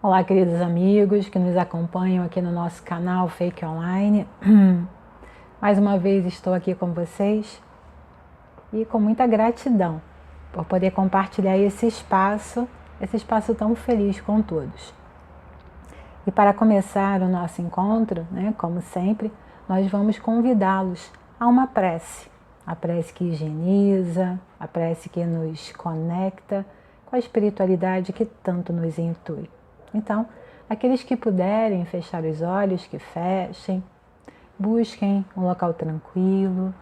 Olá, queridos amigos que nos acompanham aqui no nosso canal Fake Online. Mais uma vez estou aqui com vocês e com muita gratidão por poder compartilhar esse espaço, esse espaço tão feliz com todos. E para começar o nosso encontro, né, como sempre, nós vamos convidá-los a uma prece. A prece que higieniza, a prece que nos conecta com a espiritualidade que tanto nos intui. Então, aqueles que puderem fechar os olhos, que fechem, busquem um local tranquilo,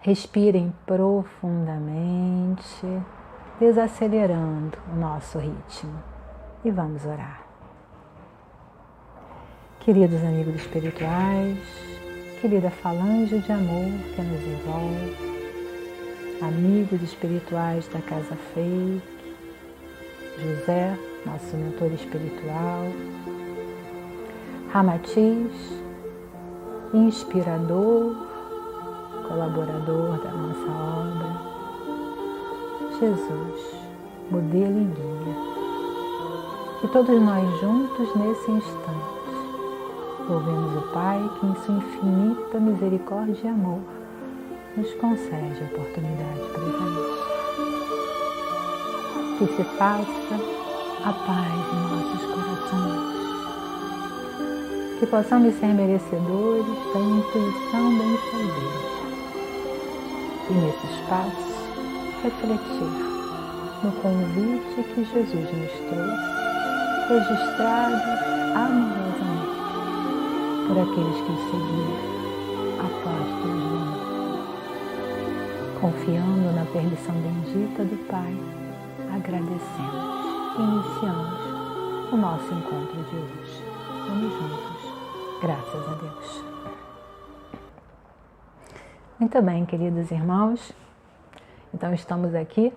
respirem profundamente, desacelerando o nosso ritmo e vamos orar. Queridos amigos espirituais, querida falange de amor que nos envolve, amigos espirituais da Casa Fake, José nosso mentor espiritual, Ramatiz, inspirador, colaborador da nossa obra, Jesus, modelo e guia. Que todos nós juntos nesse instante louvemos o Pai que em sua infinita misericórdia e amor nos concede a oportunidade presente. Que se faça a paz em nossos corações. Que possamos ser merecedores da intuição benfeitoria. E nesse espaço, refletir no convite que Jesus nos trouxe, registrado amorosamente por aqueles que o seguiram apóstolos do amor. Confiando na permissão bendita do Pai, agradecemos iniciamos o nosso encontro de hoje. Vamos juntos, graças a Deus. Muito bem, queridos irmãos, então estamos aqui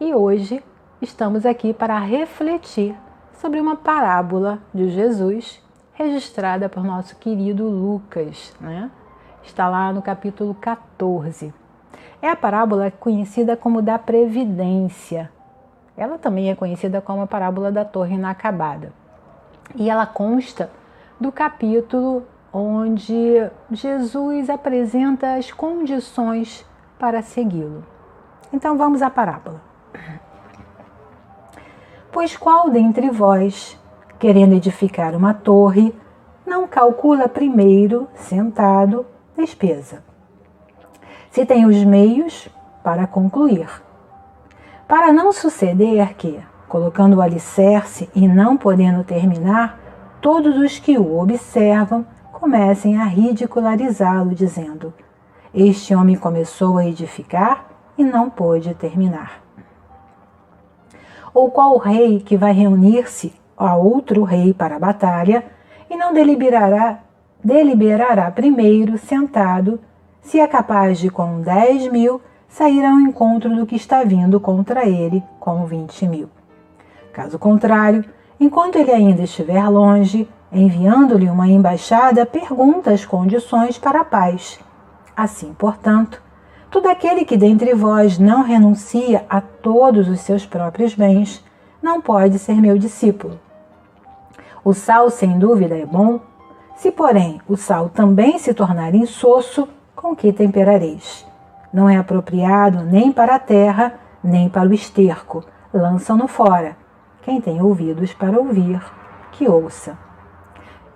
e hoje estamos aqui para refletir sobre uma parábola de Jesus registrada por nosso querido Lucas, né? Está lá no capítulo 14. É a parábola conhecida como da previdência, ela também é conhecida como a parábola da torre inacabada. E ela consta do capítulo onde Jesus apresenta as condições para segui-lo. Então vamos à parábola. Pois qual dentre vós, querendo edificar uma torre, não calcula primeiro, sentado, despesa? Se tem os meios para concluir para não suceder que, colocando o alicerce e não podendo terminar, todos os que o observam comecem a ridicularizá-lo, dizendo: Este homem começou a edificar e não pôde terminar. Ou qual rei que vai reunir-se a outro rei para a batalha e não deliberará, deliberará primeiro sentado se é capaz de com dez mil sair ao encontro do que está vindo contra ele com 20 mil. Caso contrário, enquanto ele ainda estiver longe, enviando-lhe uma embaixada, pergunta as condições para a paz. Assim, portanto, todo aquele que dentre vós não renuncia a todos os seus próprios bens, não pode ser meu discípulo. O sal, sem dúvida, é bom. Se, porém, o sal também se tornar insosso, com que temperareis? Não é apropriado nem para a terra, nem para o esterco. Lançam-no fora. Quem tem ouvidos para ouvir, que ouça.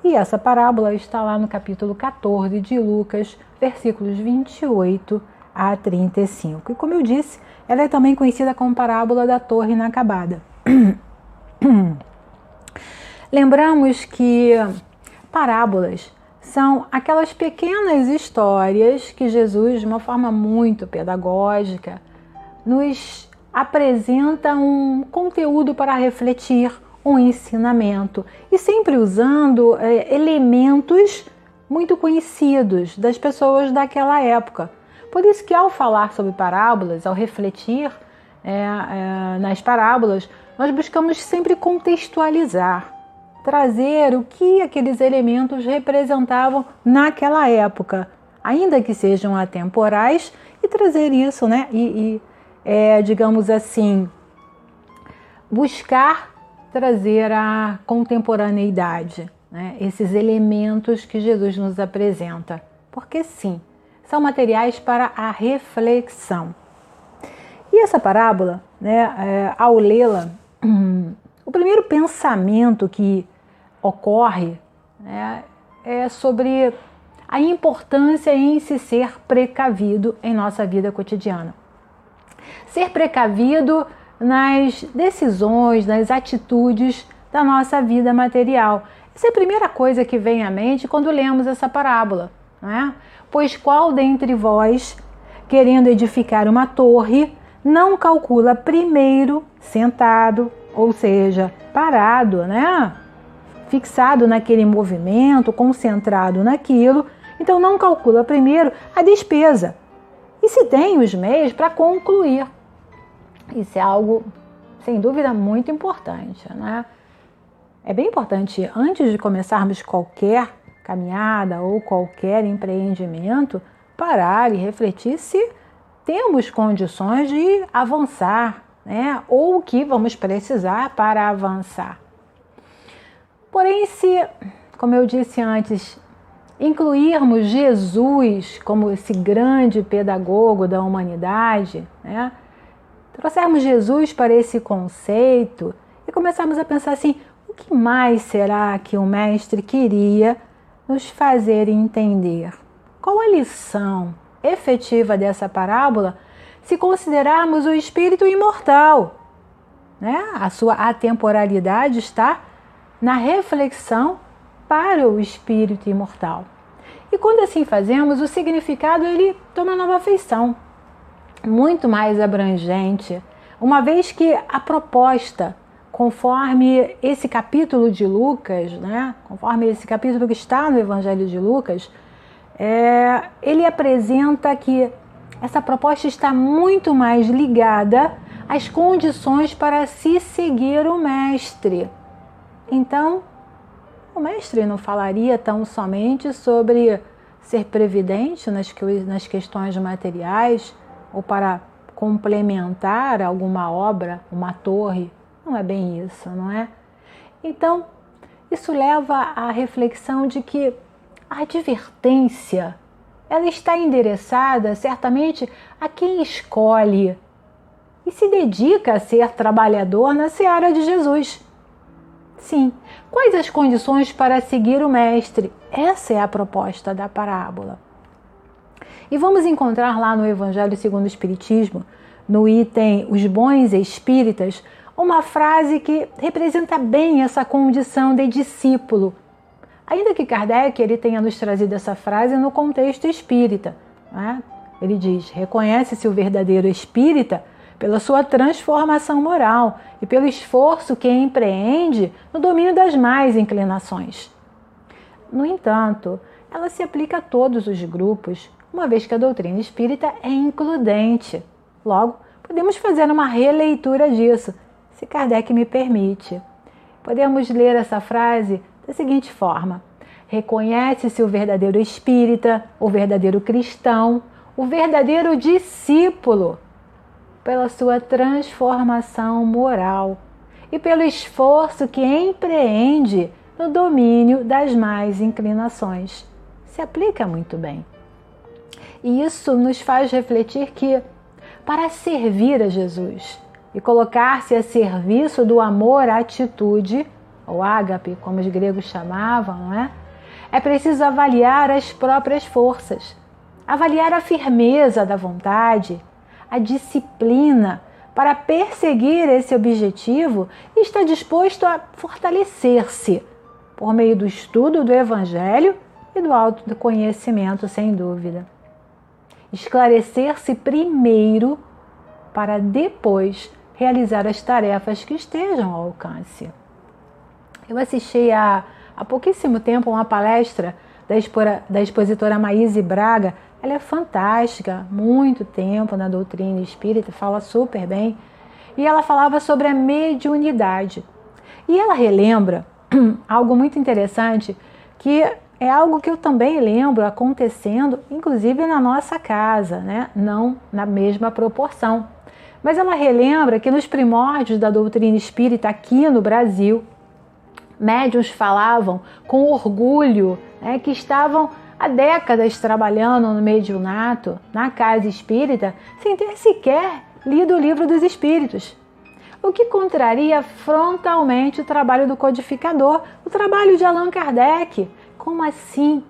E essa parábola está lá no capítulo 14 de Lucas, versículos 28 a 35. E como eu disse, ela é também conhecida como parábola da torre inacabada. Lembramos que parábolas são aquelas pequenas histórias que Jesus, de uma forma muito pedagógica, nos apresenta um conteúdo para refletir, um ensinamento e sempre usando é, elementos muito conhecidos das pessoas daquela época. Por isso que ao falar sobre parábolas, ao refletir é, é, nas parábolas, nós buscamos sempre contextualizar trazer o que aqueles elementos representavam naquela época, ainda que sejam atemporais, e trazer isso, né? E, e é, digamos assim, buscar trazer a contemporaneidade, né? esses elementos que Jesus nos apresenta. Porque sim, são materiais para a reflexão. E essa parábola, né, é, ao lê-la, o primeiro pensamento que ocorre né, é sobre a importância em se ser precavido em nossa vida cotidiana. Ser precavido nas decisões, nas atitudes da nossa vida material. Essa é a primeira coisa que vem à mente quando lemos essa parábola. Não é? Pois qual dentre vós, querendo edificar uma torre, não calcula primeiro sentado, ou seja, parado, né? Fixado naquele movimento, concentrado naquilo, então não calcula primeiro a despesa. E se tem os meios para concluir. Isso é algo, sem dúvida, muito importante. Né? É bem importante, antes de começarmos qualquer caminhada ou qualquer empreendimento, parar e refletir se temos condições de avançar, né? ou o que vamos precisar para avançar. Porém, se, como eu disse antes, incluirmos Jesus como esse grande pedagogo da humanidade, né? trouxermos Jesus para esse conceito e começarmos a pensar assim: o que mais será que o Mestre queria nos fazer entender? Qual a lição efetiva dessa parábola se considerarmos o espírito imortal? Né? A sua atemporalidade está na reflexão para o espírito imortal. E quando assim fazemos, o significado ele toma nova feição, muito mais abrangente, uma vez que a proposta, conforme esse capítulo de Lucas, né, conforme esse capítulo que está no Evangelho de Lucas, é, ele apresenta que essa proposta está muito mais ligada às condições para se seguir o Mestre. Então, o mestre não falaria tão somente sobre ser previdente nas, nas questões materiais ou para complementar alguma obra, uma torre. Não é bem isso, não é? Então, isso leva à reflexão de que a advertência ela está endereçada certamente a quem escolhe e se dedica a ser trabalhador na seara de Jesus. Sim. Quais as condições para seguir o Mestre? Essa é a proposta da parábola. E vamos encontrar lá no Evangelho segundo o Espiritismo, no item Os Bons Espíritas, uma frase que representa bem essa condição de discípulo. Ainda que Kardec ele tenha nos trazido essa frase no contexto espírita. Né? Ele diz: reconhece-se o verdadeiro espírita pela sua transformação moral e pelo esforço que empreende no domínio das mais inclinações. No entanto, ela se aplica a todos os grupos, uma vez que a doutrina espírita é includente. Logo, podemos fazer uma releitura disso, se Kardec me permite. Podemos ler essa frase da seguinte forma: Reconhece-se o verdadeiro espírita, o verdadeiro cristão, o verdadeiro discípulo pela sua transformação moral e pelo esforço que empreende no domínio das mais inclinações. Se aplica muito bem. E isso nos faz refletir que, para servir a Jesus e colocar-se a serviço do amor à atitude, ou ágape, como os gregos chamavam, não é? É preciso avaliar as próprias forças, avaliar a firmeza da vontade a disciplina para perseguir esse objetivo e está disposto a fortalecer-se por meio do estudo do Evangelho e do autoconhecimento, sem dúvida. Esclarecer-se primeiro para depois realizar as tarefas que estejam ao alcance. Eu assisti há, há pouquíssimo tempo uma palestra da, expositora Maíse Braga ela é fantástica, muito tempo na doutrina espírita, fala super bem. E ela falava sobre a mediunidade. E ela relembra algo muito interessante, que é algo que eu também lembro acontecendo, inclusive na nossa casa, né? não na mesma proporção, Mas ela relembra que nos primórdios da doutrina espírita aqui no Brasil, médiuns falavam com orgulho né, que estavam há décadas trabalhando no mediunato, na casa espírita, sem ter sequer lido o livro dos espíritos. O que contraria frontalmente o trabalho do codificador, o trabalho de Allan Kardec. Como assim?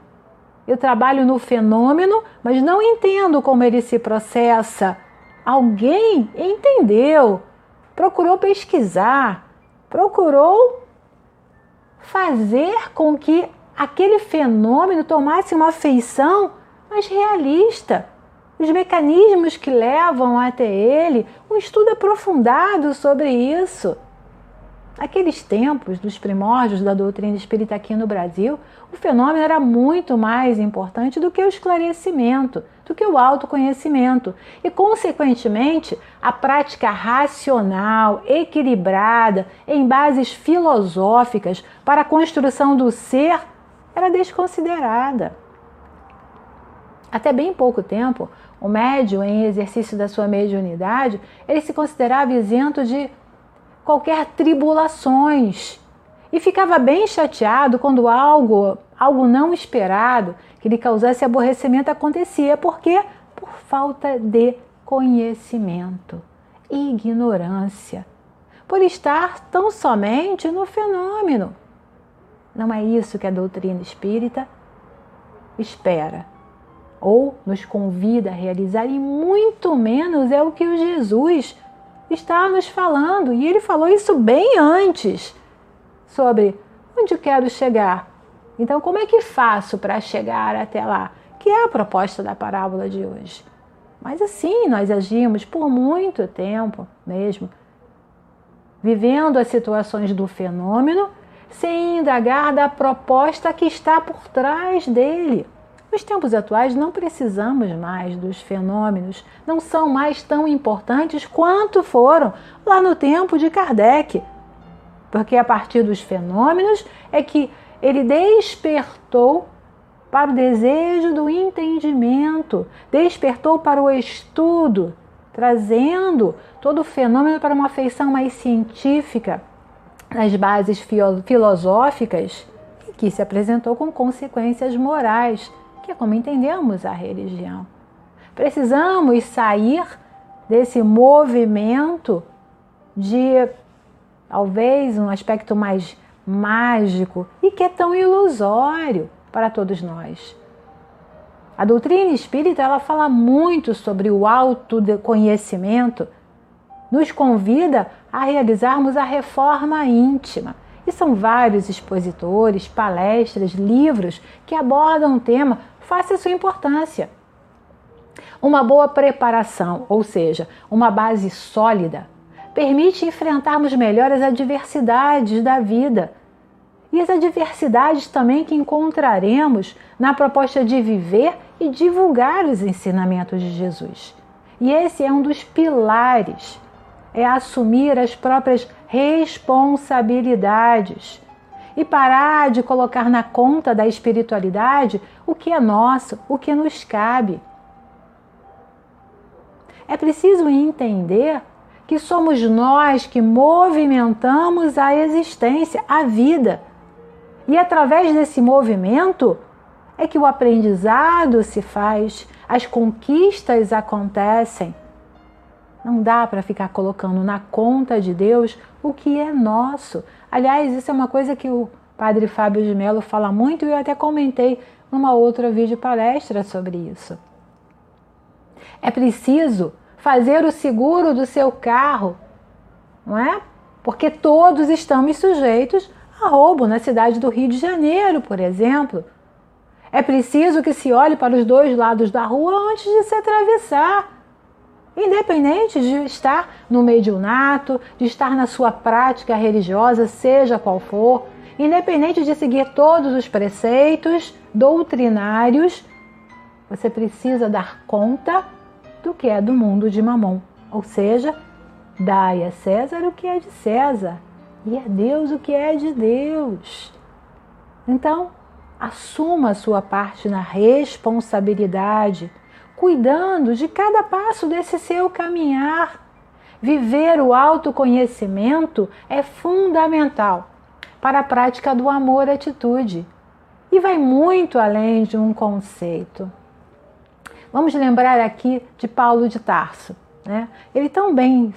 Eu trabalho no fenômeno, mas não entendo como ele se processa. Alguém entendeu, procurou pesquisar, procurou fazer com que aquele fenômeno tomasse uma feição mais realista. Os mecanismos que levam até ele, um estudo aprofundado sobre isso. Naqueles tempos, dos primórdios da doutrina espírita aqui no Brasil, o fenômeno era muito mais importante do que o esclarecimento, do que o autoconhecimento. E, consequentemente, a prática racional, equilibrada, em bases filosóficas para a construção do ser era desconsiderada. Até bem pouco tempo, o médium, em exercício da sua mediunidade, ele se considerava isento de qualquer tribulações. E ficava bem chateado quando algo, algo não esperado, que lhe causasse aborrecimento acontecia. Por quê? Por falta de conhecimento, ignorância, por estar tão somente no fenômeno. Não é isso que a doutrina espírita espera ou nos convida a realizar, e muito menos é o que o Jesus está nos falando, e ele falou isso bem antes sobre onde eu quero chegar. Então, como é que faço para chegar até lá? Que é a proposta da parábola de hoje. Mas assim nós agimos por muito tempo mesmo, vivendo as situações do fenômeno sem indagar da proposta que está por trás dele. Nos tempos atuais, não precisamos mais dos fenômenos, não são mais tão importantes quanto foram lá no tempo de Kardec. Porque a partir dos fenômenos é que ele despertou para o desejo do entendimento, despertou para o estudo, trazendo todo o fenômeno para uma feição mais científica, nas bases filosóficas, e que se apresentou com consequências morais que é como entendemos a religião. Precisamos sair desse movimento de talvez um aspecto mais mágico e que é tão ilusório para todos nós. A doutrina espírita ela fala muito sobre o autoconhecimento, nos convida a realizarmos a reforma íntima. E são vários expositores, palestras, livros que abordam o tema face a sua importância. Uma boa preparação, ou seja, uma base sólida, permite enfrentarmos melhor as adversidades da vida e as adversidades também que encontraremos na proposta de viver e divulgar os ensinamentos de Jesus. E esse é um dos pilares, é assumir as próprias responsabilidades e parar de colocar na conta da espiritualidade o que é nosso, o que nos cabe. É preciso entender que somos nós que movimentamos a existência, a vida. E através desse movimento é que o aprendizado se faz, as conquistas acontecem. Não dá para ficar colocando na conta de Deus o que é nosso. Aliás, isso é uma coisa que o padre Fábio de Mello fala muito e eu até comentei numa outra vídeo palestra sobre isso. É preciso fazer o seguro do seu carro, não é? Porque todos estamos sujeitos a roubo na cidade do Rio de Janeiro, por exemplo. É preciso que se olhe para os dois lados da rua antes de se atravessar. Independente de estar no mediunato, de estar na sua prática religiosa, seja qual for, independente de seguir todos os preceitos doutrinários, você precisa dar conta do que é do mundo de Mamon. Ou seja, dai a César o que é de César e a Deus o que é de Deus. Então, assuma a sua parte na responsabilidade cuidando de cada passo desse seu caminhar. Viver o autoconhecimento é fundamental para a prática do amor atitude e vai muito além de um conceito. Vamos lembrar aqui de Paulo de Tarso. Né? Ele também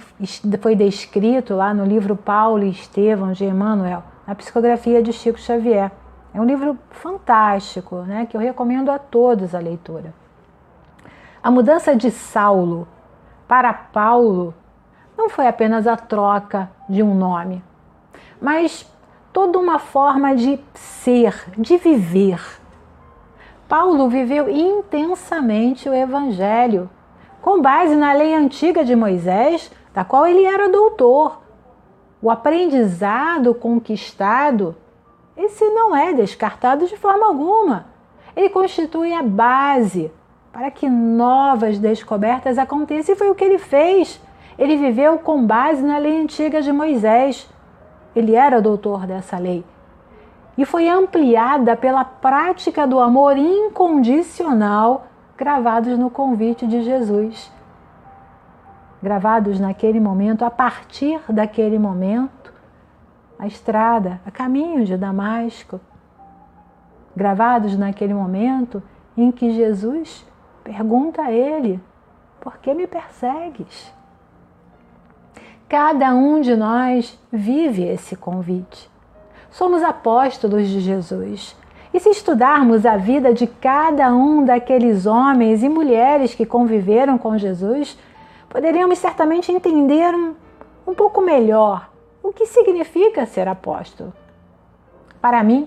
foi descrito lá no livro Paulo e Estevão de Emmanuel, na psicografia de Chico Xavier. É um livro fantástico, né, que eu recomendo a todos a leitura. A mudança de Saulo para Paulo não foi apenas a troca de um nome, mas toda uma forma de ser, de viver. Paulo viveu intensamente o Evangelho, com base na lei antiga de Moisés, da qual ele era doutor. O aprendizado conquistado, esse não é descartado de forma alguma. Ele constitui a base para que novas descobertas aconteçam, e foi o que ele fez. Ele viveu com base na lei antiga de Moisés ele era doutor dessa lei. E foi ampliada pela prática do amor incondicional gravados no convite de Jesus. Gravados naquele momento, a partir daquele momento, a estrada, a caminho de Damasco. Gravados naquele momento em que Jesus pergunta a ele: Por que me persegues? Cada um de nós vive esse convite. Somos apóstolos de Jesus. E se estudarmos a vida de cada um daqueles homens e mulheres que conviveram com Jesus, poderíamos certamente entender um, um pouco melhor o que significa ser apóstolo. Para mim,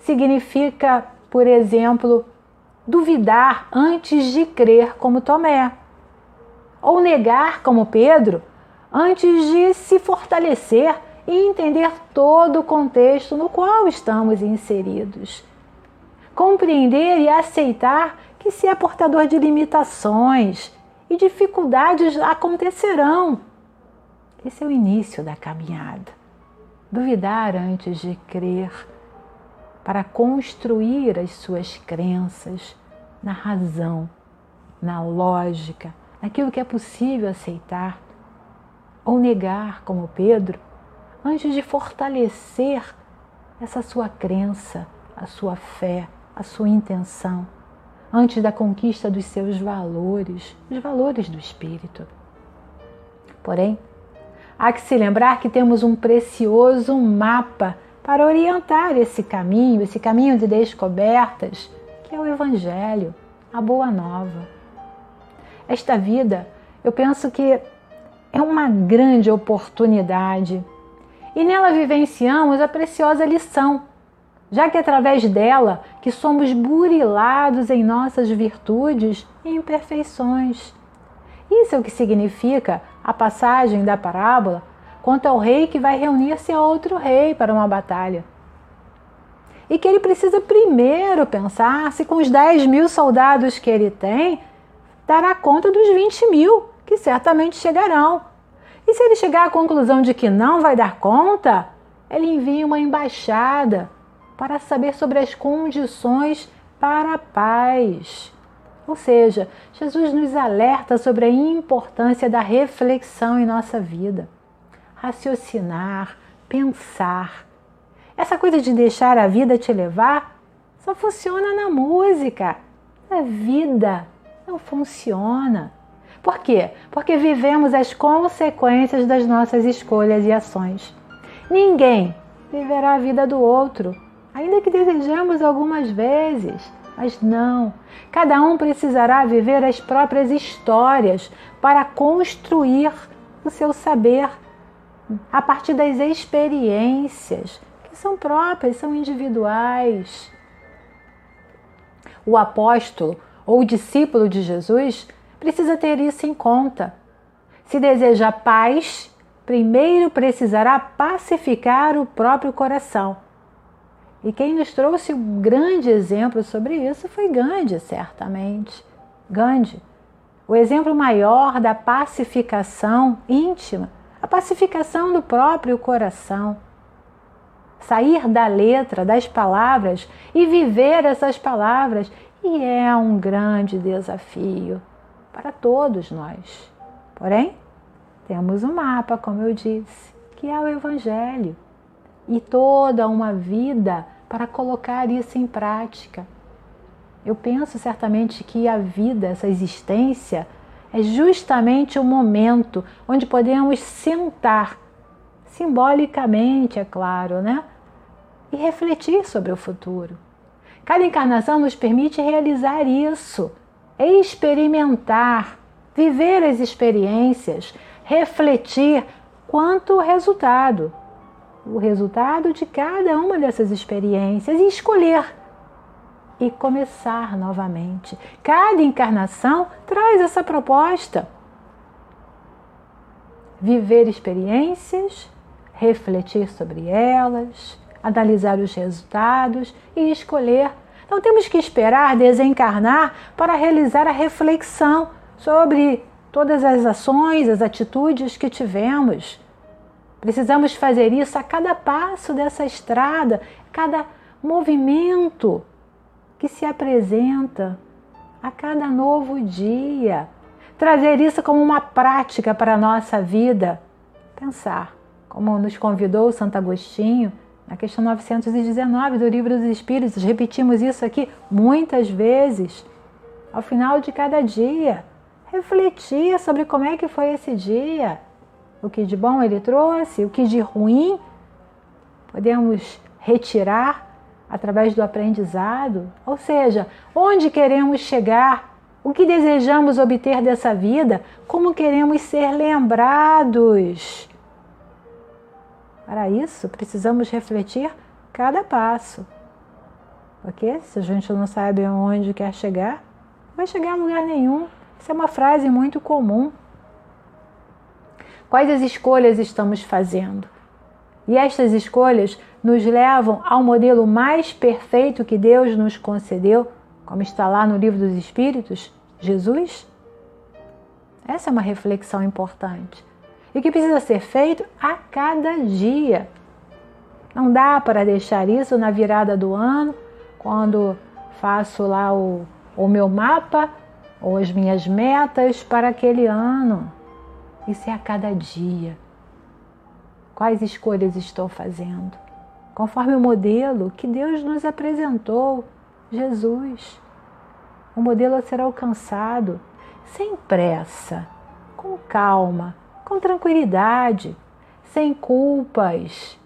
significa, por exemplo, duvidar antes de crer como Tomé, ou negar como Pedro antes de se fortalecer e entender todo o contexto no qual estamos inseridos. Compreender e aceitar que se é portador de limitações e dificuldades acontecerão. Esse é o início da caminhada. Duvidar antes de crer, para construir as suas crenças na razão, na lógica, naquilo que é possível aceitar ou negar, como Pedro, antes de fortalecer essa sua crença, a sua fé, a sua intenção, antes da conquista dos seus valores, os valores do espírito. Porém, há que se lembrar que temos um precioso mapa para orientar esse caminho, esse caminho de descobertas, que é o Evangelho, a Boa Nova. Esta vida, eu penso que é uma grande oportunidade e nela vivenciamos a preciosa lição, já que é através dela que somos burilados em nossas virtudes e imperfeições. Isso é o que significa a passagem da parábola quanto ao rei que vai reunir-se a outro rei para uma batalha. E que ele precisa primeiro pensar se com os 10 mil soldados que ele tem, dará conta dos 20 mil que certamente chegarão. E se ele chegar à conclusão de que não vai dar conta, ele envia uma embaixada para saber sobre as condições para a paz. Ou seja, Jesus nos alerta sobre a importância da reflexão em nossa vida. Raciocinar, pensar. Essa coisa de deixar a vida te levar só funciona na música. Na vida não funciona. Por quê? Porque vivemos as consequências das nossas escolhas e ações. Ninguém viverá a vida do outro, ainda que desejemos algumas vezes. Mas não, cada um precisará viver as próprias histórias para construir o seu saber a partir das experiências que são próprias, são individuais. O apóstolo ou discípulo de Jesus precisa ter isso em conta. Se deseja paz, primeiro precisará pacificar o próprio coração. E quem nos trouxe um grande exemplo sobre isso foi Gandhi, certamente. Gandhi, o exemplo maior da pacificação íntima, a pacificação do próprio coração. Sair da letra, das palavras e viver essas palavras, e é um grande desafio para todos nós. Porém, Temos um mapa, como eu disse, que é o Evangelho, e toda uma vida para colocar isso em prática. Eu penso certamente que a vida, essa existência, é justamente o momento onde podemos sentar, simbolicamente, é claro, né? E refletir sobre o futuro. Cada encarnação nos permite realizar isso, experimentar, viver as experiências, refletir quanto o resultado, o resultado de cada uma dessas experiências e escolher e começar novamente. Cada encarnação traz essa proposta. Viver experiências, refletir sobre elas, analisar os resultados e escolher. Não temos que esperar desencarnar para realizar a reflexão sobre todas as ações, as atitudes que tivemos. Precisamos fazer isso a cada passo dessa estrada, cada movimento que se apresenta a cada novo dia. Trazer isso como uma prática para a nossa vida. Pensar, como nos convidou Santo Agostinho, na questão 919 do Livro dos Espíritos, repetimos isso aqui muitas vezes. Ao final de cada dia, refletir sobre como é que foi esse dia, o que de bom ele trouxe, o que de ruim podemos retirar através do aprendizado, ou seja, onde queremos chegar, o que desejamos obter dessa vida, como queremos ser lembrados. Para isso, precisamos refletir cada passo. Porque se a gente não sabe onde quer chegar, não vai chegar a lugar nenhum. Isso é uma frase muito comum. Quais as escolhas estamos fazendo? E estas escolhas nos levam ao modelo mais perfeito que Deus nos concedeu, como está lá no Livro dos Espíritos, Jesus? Essa é uma reflexão importante e que precisa ser feito a cada dia. Não dá para deixar isso na virada do ano, quando faço lá o, o meu mapa ou as minhas metas para aquele ano. Isso é a cada dia. Quais escolhas estou fazendo? Conforme o modelo que Deus nos apresentou, Jesus. O modelo a ser alcançado sem pressa, com calma, com tranquilidade, sem culpas,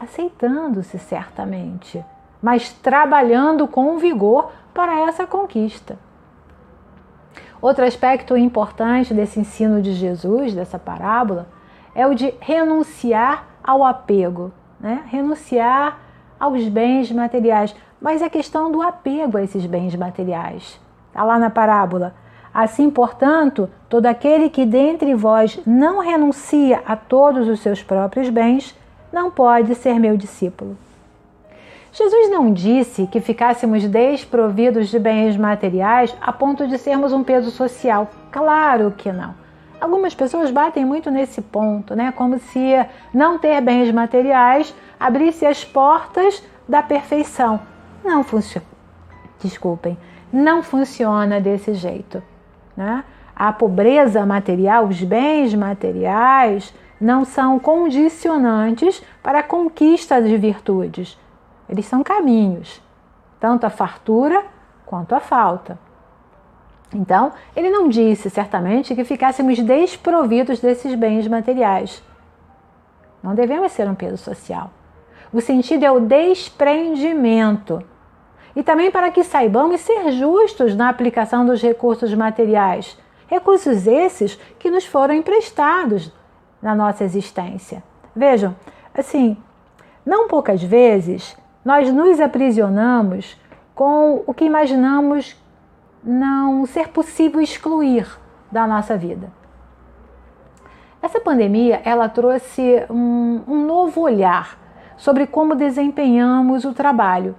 aceitando-se certamente, mas trabalhando com vigor para essa conquista. Outro aspecto importante desse ensino de Jesus, dessa parábola, é o de renunciar ao apego, né? renunciar aos bens materiais. Mas é questão do apego a esses bens materiais. Está lá na parábola. Assim, portanto, todo aquele que dentre vós não renuncia a todos os seus próprios bens, não pode ser meu discípulo. Jesus não disse que ficássemos desprovidos de bens materiais a ponto de sermos um peso social. Claro que não. Algumas pessoas batem muito nesse ponto, né? Como se não ter bens materiais abrisse as portas da perfeição. Não funciona. Desculpem, não funciona desse jeito, né? A pobreza material, os bens materiais, não são condicionantes para a conquista de virtudes. Eles são caminhos, tanto a fartura quanto a falta. Então, ele não disse certamente que ficássemos desprovidos desses bens materiais. Não devemos ser um peso social. O sentido é o desprendimento. E também para que saibamos ser justos na aplicação dos recursos materiais, recursos esses que nos foram emprestados na nossa existência. Vejam, assim, não poucas vezes nós nos aprisionamos com o que imaginamos não ser possível excluir da nossa vida. Essa pandemia ela trouxe um, um novo olhar sobre como desempenhamos o trabalho.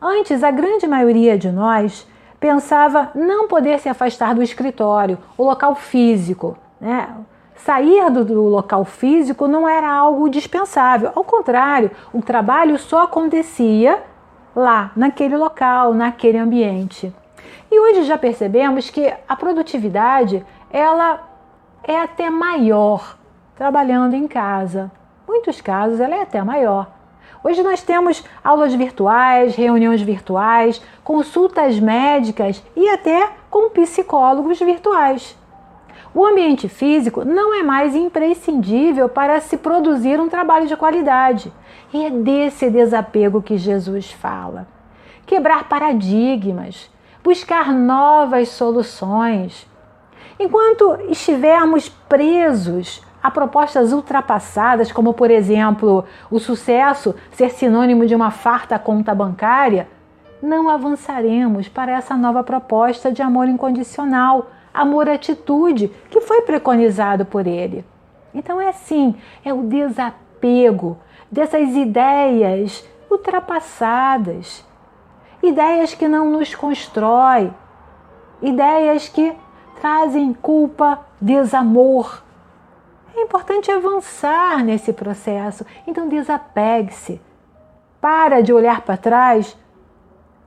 Antes, a grande maioria de nós pensava não poder se afastar do escritório, o local físico. Né? Sair do, do, local físico não era algo dispensável. Ao contrário, o trabalho só acontecia lá, naquele local, naquele ambiente. E hoje já percebemos que a produtividade ela é até maior trabalhando em casa. Em muitos casos, ela é até maior. Hoje nós temos aulas virtuais, reuniões virtuais, consultas médicas e até com psicólogos virtuais. O ambiente físico não é mais imprescindível para se produzir um trabalho de qualidade. E é desse desapego que Jesus fala. Quebrar paradigmas, buscar novas soluções. Enquanto estivermos presos a propostas ultrapassadas, como por exemplo o sucesso ser sinônimo de uma farta conta bancária, não avançaremos para essa nova proposta de amor incondicional amor-atitude que foi preconizado por ele. Então é assim, é o desapego dessas ideias ultrapassadas, ideias que não nos constrói, ideias que trazem culpa, desamor. É importante avançar nesse processo. Então desapegue-se. Para de olhar para trás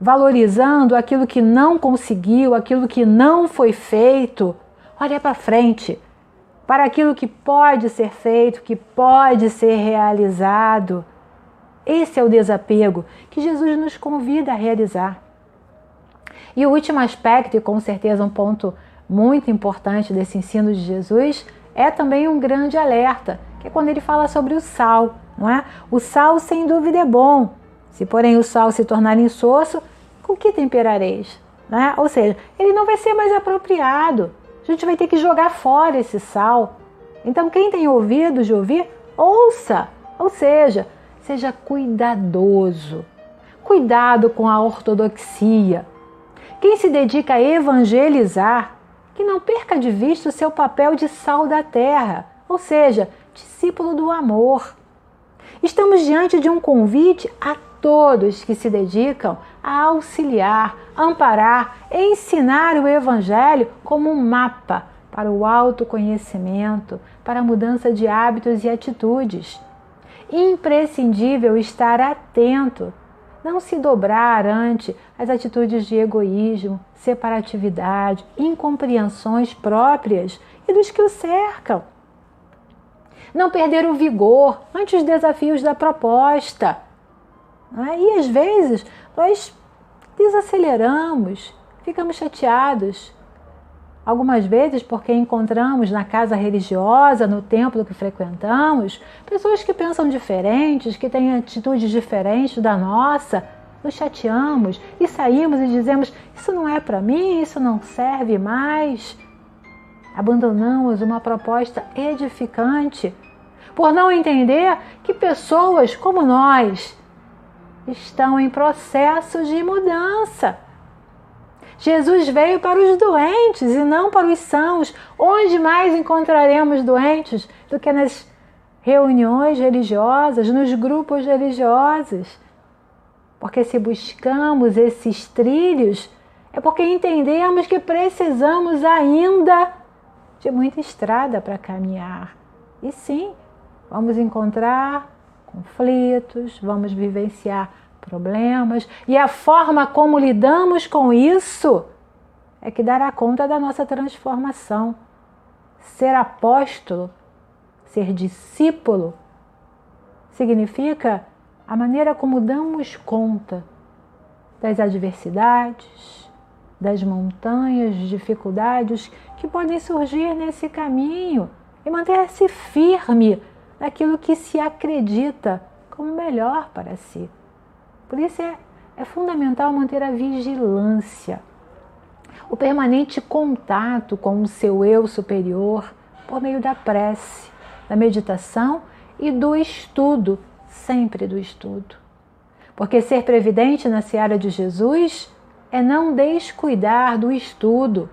valorizando aquilo que não conseguiu, aquilo que não foi feito. Olha para frente, para aquilo que pode ser feito, que pode ser realizado. Esse é o desapego que Jesus nos convida a realizar. E o último aspecto, e com certeza um ponto muito importante desse ensino de Jesus, é também um grande alerta, que é quando ele fala sobre o sal, não é? O sal sem dúvida é bom, se, porém, o sal se tornar insosso, com que temperareis? Né? Ou seja, ele não vai ser mais apropriado. A gente vai ter que jogar fora esse sal. Então, quem tem ouvidos de ouvir, ouça. Ou seja, seja cuidadoso. Cuidado com a ortodoxia. Quem se dedica a evangelizar, que não perca de vista o seu papel de sal da terra, ou seja, discípulo do amor. Estamos diante de um convite a todos que se dedicam a auxiliar, amparar, ensinar o Evangelho como um mapa para o autoconhecimento, para a mudança de hábitos e atitudes. Imprescindível estar atento, não se dobrar ante as atitudes de egoísmo, separatividade, incompreensões próprias e dos que o cercam. Não perder o vigor ante os desafios da proposta Aí, às vezes, nós desaceleramos, ficamos chateados. Algumas vezes, porque encontramos na casa religiosa, no templo que frequentamos, pessoas que pensam diferentes, que têm atitudes diferentes da nossa, nos chateamos e saímos e dizemos: Isso não é para mim, isso não serve mais. Abandonamos uma proposta edificante por não entender que pessoas como nós, estão em processo de mudança. Jesus veio para os doentes e não para os sãos. Onde mais encontraremos doentes do que nas reuniões religiosas, nos grupos religiosos? Porque se buscamos esses trilhos, é porque entendemos que precisamos ainda de muita estrada para caminhar. E sim, vamos encontrar conflitos, vamos vivenciar problemas e a forma como lidamos com isso é que dará conta da nossa transformação. Ser apóstolo, ser discípulo, significa a maneira como damos conta das adversidades, das montanhas de dificuldades que podem surgir nesse caminho e manter-se firme naquilo que se acredita como melhor para si. Por isso é, é fundamental manter a vigilância, o permanente contato com o seu eu superior por meio da prece, da meditação e do estudo, sempre do estudo. Porque ser previdente na seara de Jesus é não descuidar do estudo,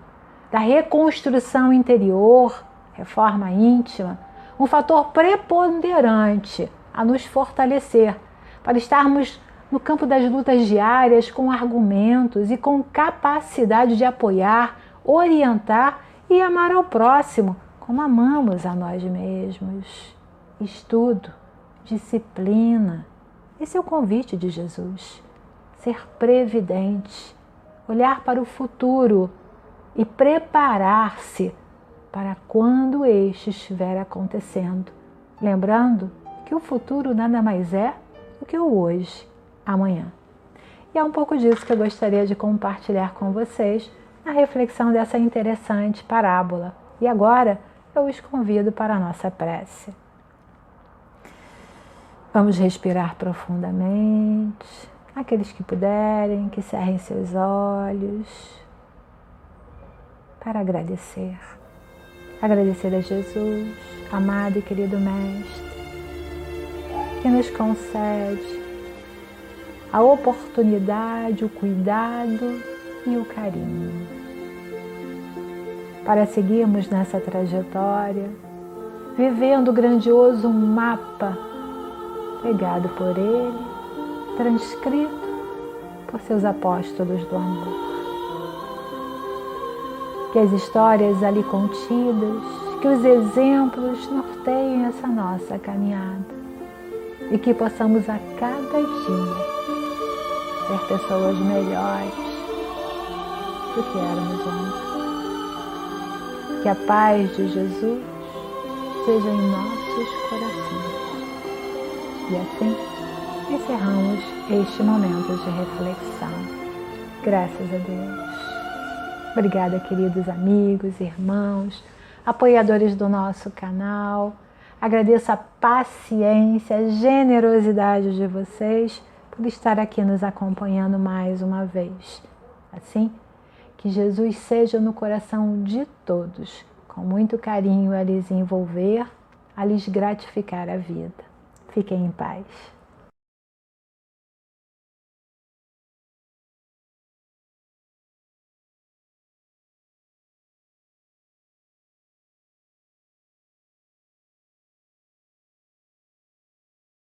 da reconstrução interior, reforma íntima, um fator preponderante a nos fortalecer para estarmos no campo das lutas diárias com argumentos e com capacidade de apoiar, orientar e amar ao próximo como amamos a nós mesmos. Estudo, disciplina. Esse é o convite de Jesus. Ser previdente, olhar para o futuro e preparar-se para quando este estiver acontecendo, lembrando que o futuro nada mais é do que o hoje, amanhã. E é um pouco disso que eu gostaria de compartilhar com vocês na reflexão dessa interessante parábola. E agora eu os convido para a nossa prece. Vamos respirar profundamente. Aqueles que puderem, que cerrem seus olhos para agradecer. Agradecer a Jesus, amado e querido Mestre, que nos concede a oportunidade, o cuidado e o carinho. Para seguirmos nessa trajetória, vivendo o grandioso mapa pregado por Ele, transcrito por seus apóstolos do amor. Que as histórias ali contidas, que os exemplos norteiem essa nossa caminhada e que possamos a cada dia ser pessoas melhores do que éramos ontem. Que a paz de Jesus seja em nossos corações. E assim encerramos este momento de reflexão. Graças a Deus. Obrigada, queridos amigos, irmãos, apoiadores do nosso canal. Agradeço a paciência, a generosidade de vocês por estar aqui nos acompanhando mais uma vez. Assim, que Jesus seja no coração de todos, com muito carinho a lhes envolver, a lhes gratificar a vida. Fiquem em paz.